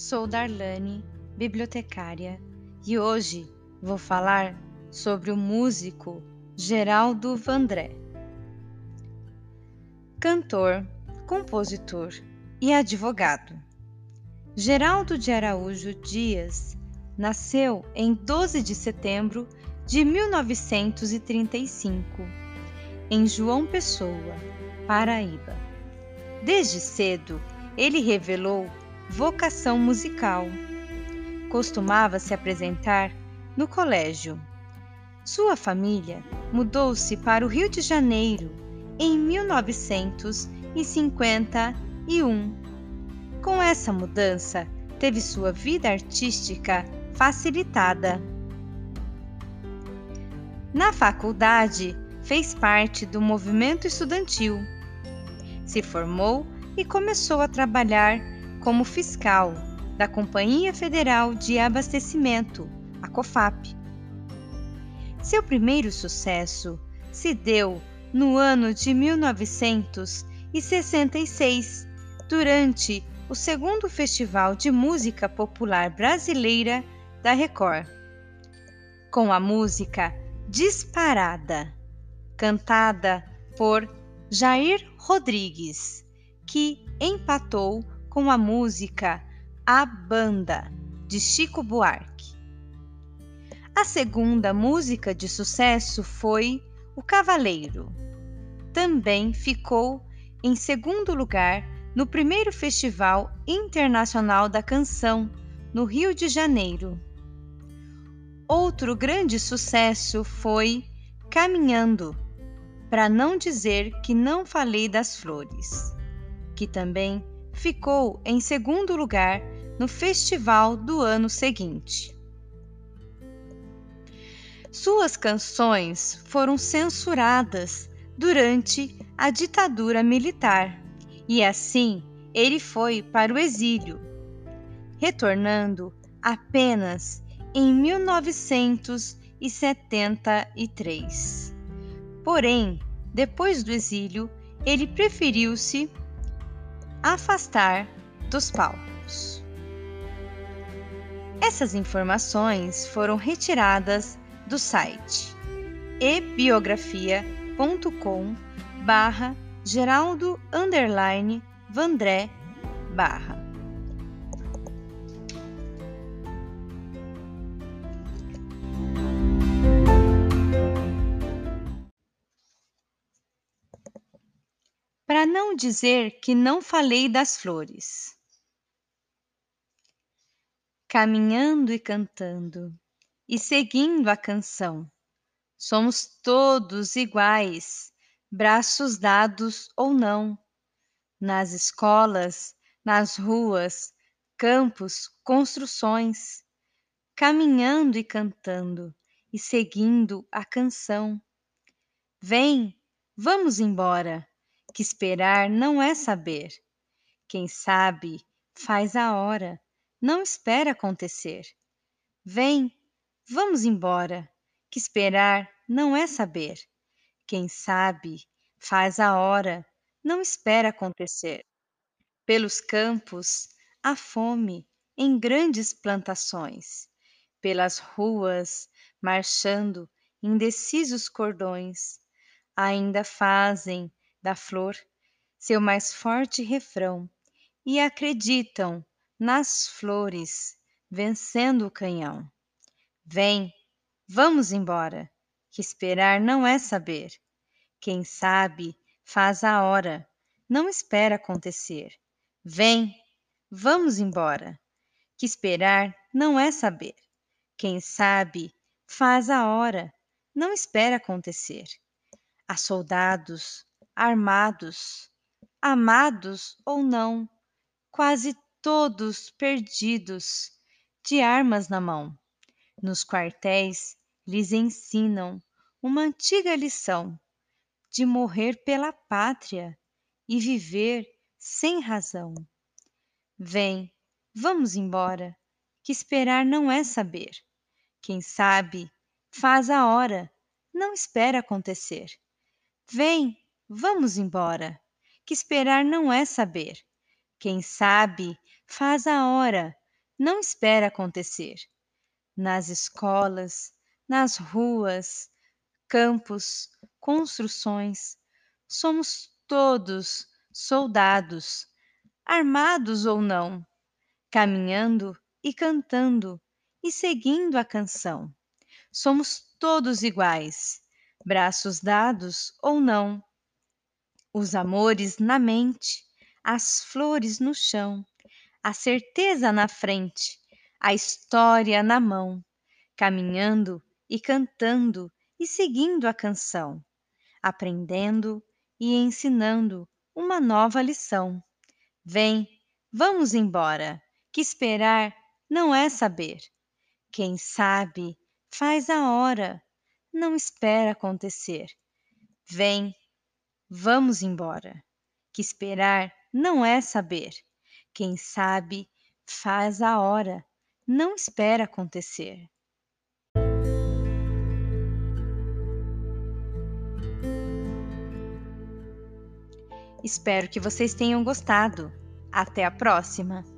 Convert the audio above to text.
Sou Darlane, bibliotecária, e hoje vou falar sobre o músico Geraldo Vandré. Cantor, compositor e advogado. Geraldo de Araújo Dias nasceu em 12 de setembro de 1935, em João Pessoa, Paraíba. Desde cedo, ele revelou vocação musical. Costumava se apresentar no colégio. Sua família mudou-se para o Rio de Janeiro em 1951. Com essa mudança, teve sua vida artística facilitada. Na faculdade, fez parte do movimento estudantil. Se formou e começou a trabalhar como fiscal da Companhia Federal de Abastecimento, a COFAP. Seu primeiro sucesso se deu no ano de 1966, durante o segundo Festival de Música Popular Brasileira da Record, com a música Disparada, cantada por Jair Rodrigues, que empatou com a música A Banda, de Chico Buarque. A segunda música de sucesso foi O Cavaleiro. Também ficou em segundo lugar no primeiro Festival Internacional da Canção, no Rio de Janeiro. Outro grande sucesso foi Caminhando, para não dizer que não falei das flores, que também ficou em segundo lugar no festival do ano seguinte. Suas canções foram censuradas durante a ditadura militar e assim ele foi para o exílio, retornando apenas em 1973. Porém, depois do exílio, ele preferiu-se afastar dos palcos. Essas informações foram retiradas do site ebiografia.com barra Geraldo Vandré barra. Para não dizer que não falei das flores. Caminhando e cantando, e seguindo a canção, somos todos iguais, braços dados ou não, nas escolas, nas ruas, campos, construções, caminhando e cantando, e seguindo a canção. Vem, vamos embora que esperar não é saber. Quem sabe, faz a hora, não espera acontecer. Vem, vamos embora, que esperar não é saber. Quem sabe, faz a hora, não espera acontecer. Pelos campos, a fome em grandes plantações, pelas ruas, marchando indecisos cordões, ainda fazem da flor seu mais forte refrão e acreditam nas flores vencendo o canhão. Vem, vamos embora, que esperar não é saber. Quem sabe faz a hora, não espera acontecer. Vem, vamos embora, que esperar não é saber. Quem sabe faz a hora, não espera acontecer. Há soldados armados, amados ou não, quase todos perdidos, de armas na mão. Nos quartéis lhes ensinam uma antiga lição de morrer pela pátria e viver sem razão. Vem, vamos embora, que esperar não é saber. Quem sabe, faz a hora, não espera acontecer. Vem, Vamos embora, que esperar não é saber. Quem sabe, faz a hora, não espera acontecer. Nas escolas, nas ruas, campos, construções, somos todos soldados, armados ou não, caminhando e cantando e seguindo a canção. Somos todos iguais, braços dados ou não. Os amores na mente, as flores no chão, a certeza na frente, a história na mão, caminhando e cantando e seguindo a canção, aprendendo e ensinando uma nova lição. Vem, vamos embora, que esperar não é saber. Quem sabe faz a hora, não espera acontecer. Vem, vamos embora, que esperar não é saber. Quem sabe faz a hora, não espera acontecer. Espero que vocês tenham gostado. Até a próxima!